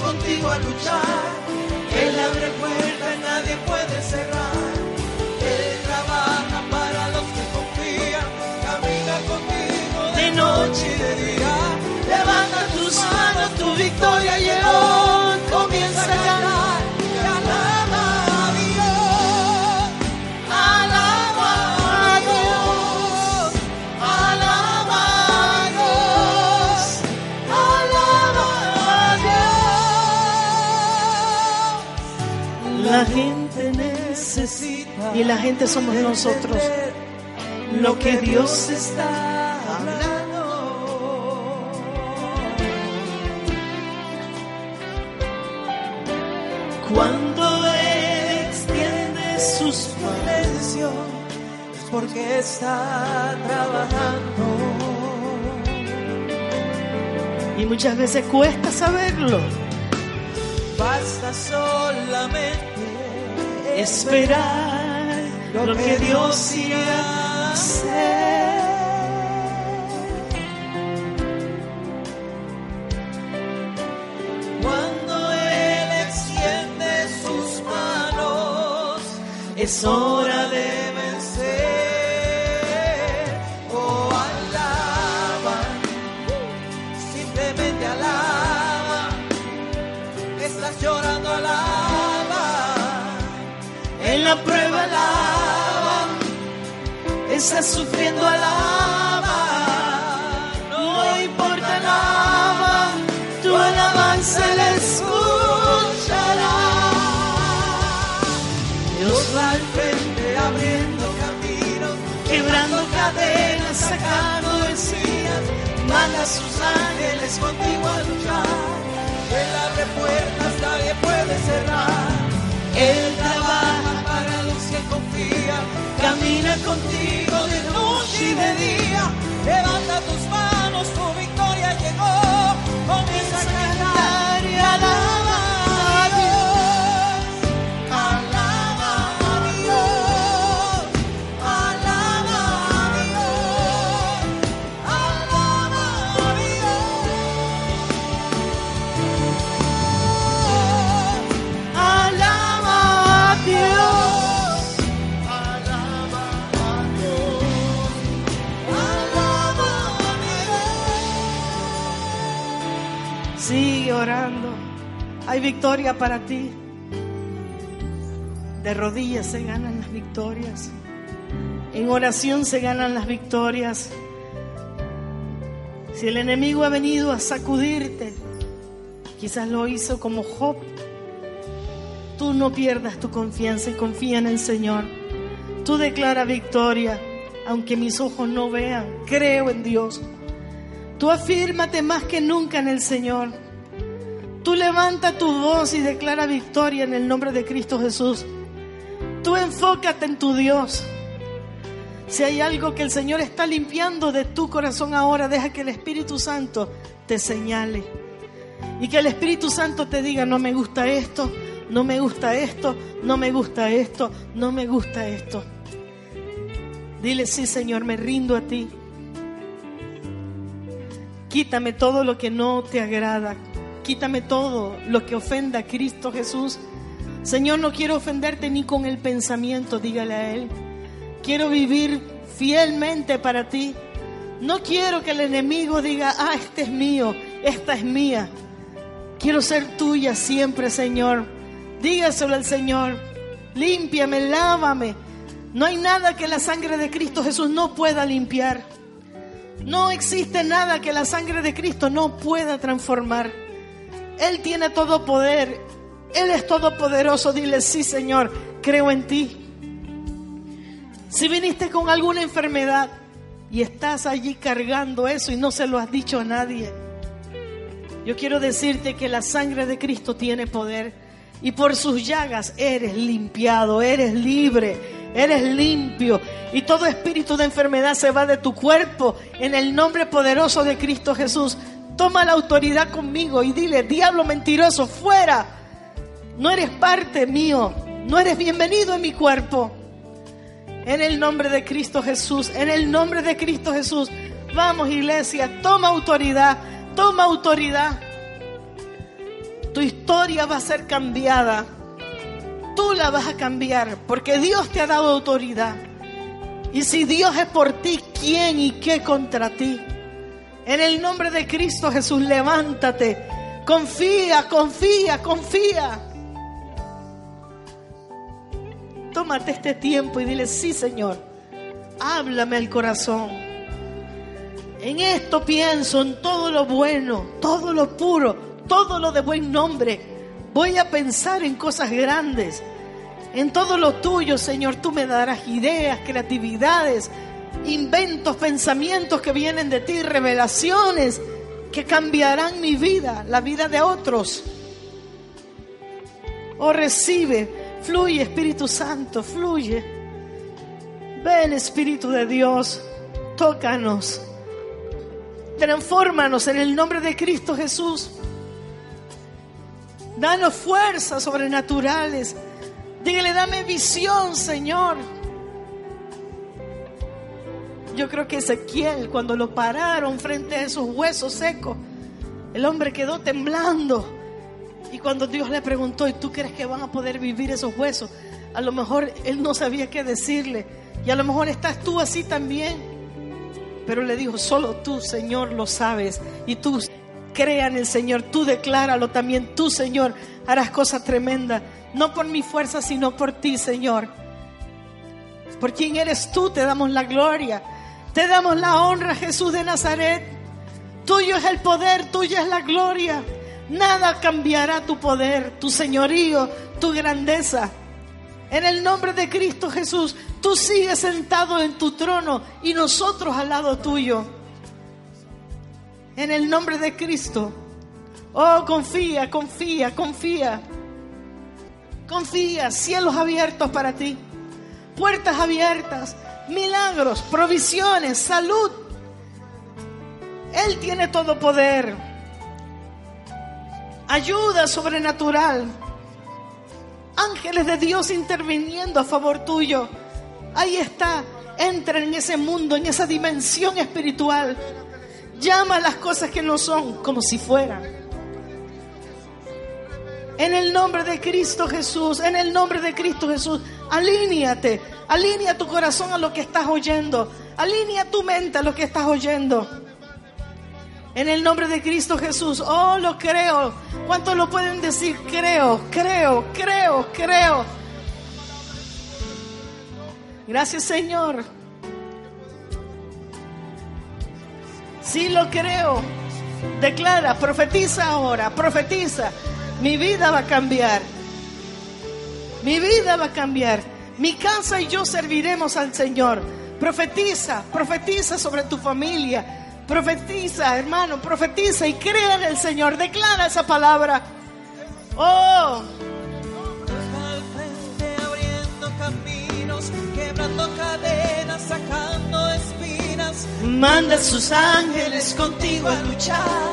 Contigo a luchar. Y la gente somos nosotros. Lo que Dios está hablando. Cuando Él extiende sus manos es porque está trabajando. Y muchas veces cuesta saberlo. Basta solamente esperar lo que Dios irá hacer. Cuando Él extiende sus manos, Es hora de vencer. Oh, alaba, simplemente alaba. Estás llorando, alaba. en la prueba estás sufriendo alaba, no importa alaba, tu alabanza le escuchará. Dios va al frente abriendo caminos, Quebrando cadenas, sacando Mesías, manda a sus ángeles contigo a luchar. Él abre puertas, nadie puede cerrar. Él camina contigo de noche y de día. Levanta tus manos, tu victoria llegó. Comienza a cantar y a Hay victoria para ti. De rodillas se ganan las victorias. En oración se ganan las victorias. Si el enemigo ha venido a sacudirte, quizás lo hizo como Job, tú no pierdas tu confianza y confía en el Señor. Tú declara victoria, aunque mis ojos no vean, creo en Dios. Tú afírmate más que nunca en el Señor. Tú levanta tu voz y declara victoria en el nombre de Cristo Jesús. Tú enfócate en tu Dios. Si hay algo que el Señor está limpiando de tu corazón ahora, deja que el Espíritu Santo te señale. Y que el Espíritu Santo te diga, no me gusta esto, no me gusta esto, no me gusta esto, no me gusta esto. Dile, sí Señor, me rindo a ti. Quítame todo lo que no te agrada. Quítame todo lo que ofenda a Cristo Jesús. Señor, no quiero ofenderte ni con el pensamiento, dígale a Él. Quiero vivir fielmente para ti. No quiero que el enemigo diga, ah, este es mío, esta es mía. Quiero ser tuya siempre, Señor. Dígaselo al Señor. Límpiame, lávame. No hay nada que la sangre de Cristo Jesús no pueda limpiar. No existe nada que la sangre de Cristo no pueda transformar. Él tiene todo poder. Él es todopoderoso. Dile, sí, Señor, creo en ti. Si viniste con alguna enfermedad y estás allí cargando eso y no se lo has dicho a nadie, yo quiero decirte que la sangre de Cristo tiene poder y por sus llagas eres limpiado, eres libre, eres limpio y todo espíritu de enfermedad se va de tu cuerpo en el nombre poderoso de Cristo Jesús. Toma la autoridad conmigo y dile, diablo mentiroso, fuera. No eres parte mío, no eres bienvenido en mi cuerpo. En el nombre de Cristo Jesús, en el nombre de Cristo Jesús. Vamos iglesia, toma autoridad, toma autoridad. Tu historia va a ser cambiada. Tú la vas a cambiar porque Dios te ha dado autoridad. Y si Dios es por ti, ¿quién y qué contra ti? En el nombre de Cristo Jesús, levántate. Confía, confía, confía. Tómate este tiempo y dile, sí Señor, háblame al corazón. En esto pienso, en todo lo bueno, todo lo puro, todo lo de buen nombre. Voy a pensar en cosas grandes. En todo lo tuyo, Señor, tú me darás ideas, creatividades, inventos, pensamientos que vienen de ti, revelaciones que cambiarán mi vida, la vida de otros. Oh, recibe, fluye Espíritu Santo, fluye. Ven Espíritu de Dios, tócanos, transfórmanos en el nombre de Cristo Jesús. Danos fuerzas sobrenaturales. Dígale, dame visión, Señor. Yo creo que Ezequiel, cuando lo pararon frente a esos huesos secos, el hombre quedó temblando. Y cuando Dios le preguntó, ¿y tú crees que van a poder vivir esos huesos? A lo mejor él no sabía qué decirle. Y a lo mejor estás tú así también. Pero le dijo, solo tú, Señor, lo sabes. Y tú crea en el Señor, tú decláralo también. Tú, Señor, harás cosas tremendas. No por mi fuerza, sino por ti, Señor. Por quien eres tú, te damos la gloria. Te damos la honra, Jesús de Nazaret. Tuyo es el poder, tuya es la gloria. Nada cambiará tu poder, tu señorío, tu grandeza. En el nombre de Cristo Jesús, tú sigues sentado en tu trono y nosotros al lado tuyo. En el nombre de Cristo. Oh, confía, confía, confía. Confía, cielos abiertos para ti. Puertas abiertas milagros, provisiones, salud. Él tiene todo poder. Ayuda sobrenatural. Ángeles de Dios interviniendo a favor tuyo. Ahí está. Entra en ese mundo, en esa dimensión espiritual. Llama las cosas que no son como si fueran. En el nombre de Cristo Jesús, en el nombre de Cristo Jesús, alíñate Alinea tu corazón a lo que estás oyendo. Alinea tu mente a lo que estás oyendo. En el nombre de Cristo Jesús. Oh, lo creo. ¿Cuántos lo pueden decir? Creo, creo, creo, creo. Gracias Señor. Sí lo creo. Declara, profetiza ahora, profetiza. Mi vida va a cambiar. Mi vida va a cambiar. Mi casa y yo serviremos al Señor. Profetiza, profetiza sobre tu familia. Profetiza, hermano, profetiza y crea en el Señor. Declara esa palabra. Oh. quebrando cadenas, sacando espinas. Manda sus ángeles contigo a luchar.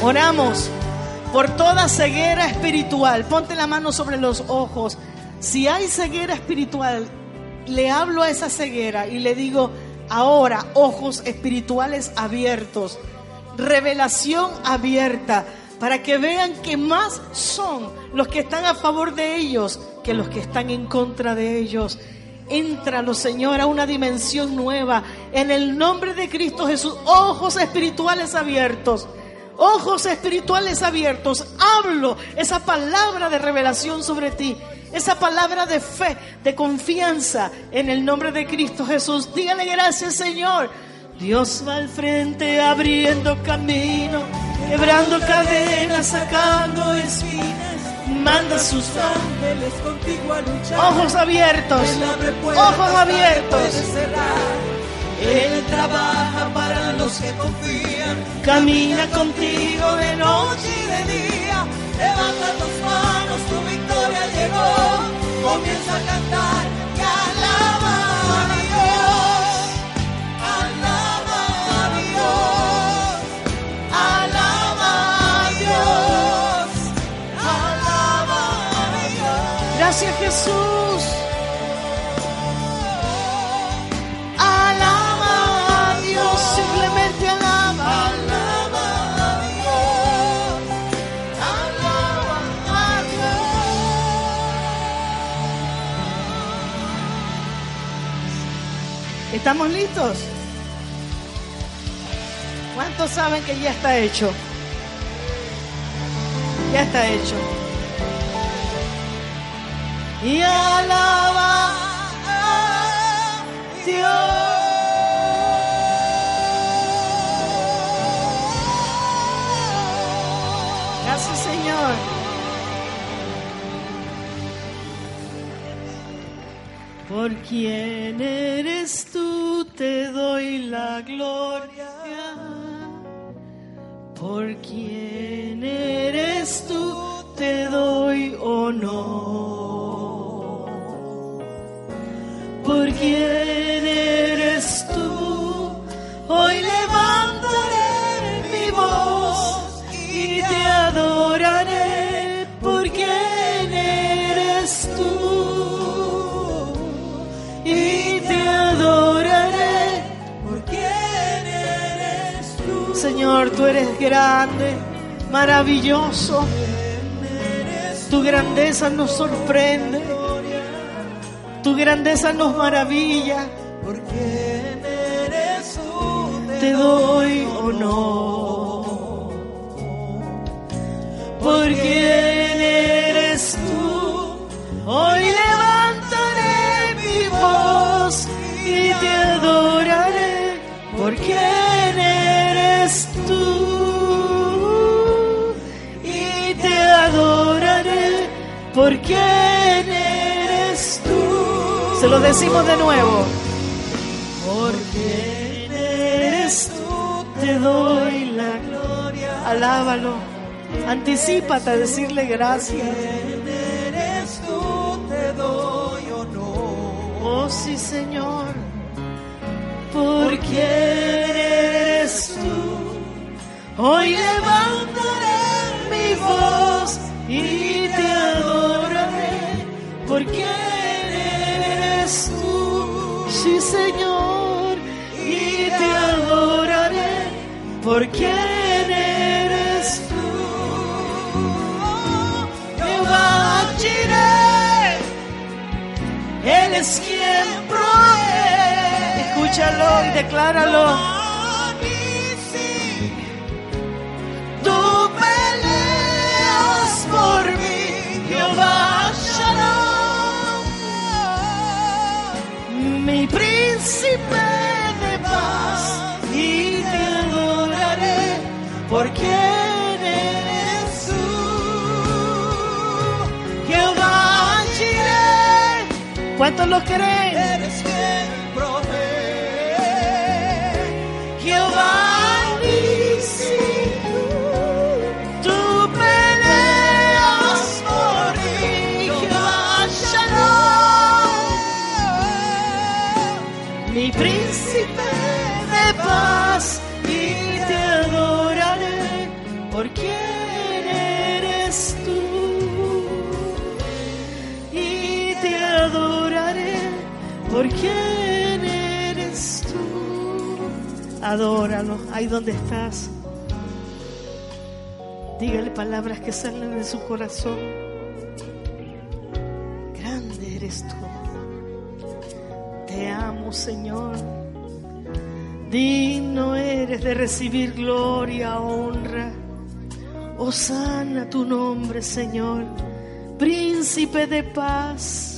Oramos por toda ceguera espiritual. Ponte la mano sobre los ojos. Si hay ceguera espiritual, le hablo a esa ceguera y le digo, ahora ojos espirituales abiertos, revelación abierta, para que vean que más son los que están a favor de ellos que los que están en contra de ellos. Entralo, Señor, a una dimensión nueva. En el nombre de Cristo Jesús, ojos espirituales abiertos ojos espirituales abiertos, hablo esa palabra de revelación sobre ti, esa palabra de fe, de confianza en el nombre de Cristo Jesús. Dígale gracias Señor. Dios va al frente abriendo camino, quebrando cadenas, sacando espinas, manda sus ángeles contigo a luchar. Ojos abiertos, ojos abiertos. Él trabaja para los que confían. Camina contigo de noche y de día. Levanta tus manos, tu victoria llegó. Comienza a cantar alaba Dios. Alaba Dios. Alaba Dios. Alaba a Dios. Gracias Jesús. ¿Estamos listos? ¿Cuántos saben que ya está hecho? Ya está hecho. Y alaba. Gracias, Señor. Por quien eres te doy la gloria. Por quien eres tú, te doy honor. Por quien tú eres grande, maravilloso. Tu grandeza nos sorprende. Tu grandeza nos maravilla. Por quien eres tú, Te doy honor. Por quien eres tú. Hoy levantaré mi voz y te adoraré. Por Por quien eres tú. Se lo decimos de nuevo. Por quien eres tú, te doy la gloria. Alábalo. Anticípate a decirle gracias. eres tú, te doy honor. Oh sí, Señor. Por quien eres tú. Hoy levantaré mi voz y te adoraré. Por quien eres tú. Sí, Señor. Y te adoraré. Por quien eres tú. Jehová Jireh. Él es quien provee. Escúchalo y decláralo. Príncipe de paz y te adoraré porque eres tú. Jehová Jireh. ¿Cuántos lo creen? Eres por quien eres tú. Adóralo, ahí donde estás. Dígale palabras que salen de su corazón. Grande eres tú. Te amo, Señor. Digno eres de recibir gloria, honra. Osana tu nombre, Señor. Príncipe de paz.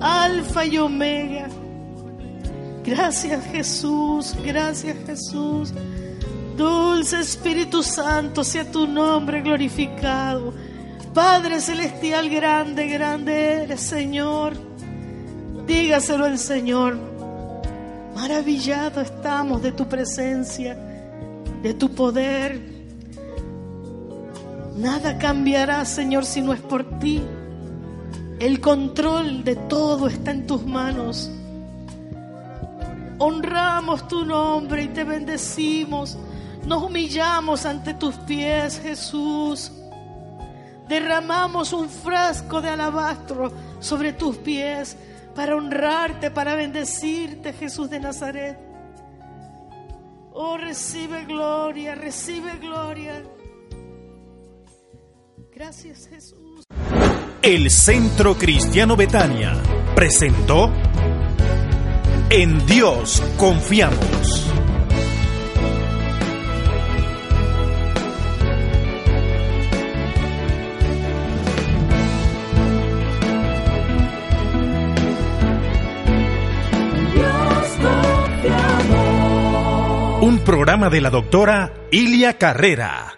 Alfa y Omega. Gracias Jesús, gracias Jesús. Dulce Espíritu Santo, sea tu nombre glorificado. Padre Celestial, grande, grande eres, Señor. Dígaselo al Señor. Maravillado estamos de tu presencia, de tu poder. Nada cambiará, Señor, si no es por ti. El control de todo está en tus manos. Honramos tu nombre y te bendecimos. Nos humillamos ante tus pies, Jesús. Derramamos un frasco de alabastro sobre tus pies para honrarte, para bendecirte, Jesús de Nazaret. Oh, recibe gloria, recibe gloria. Gracias, Jesús. El Centro Cristiano Betania presentó En Dios confiamos. Un programa de la doctora Ilia Carrera.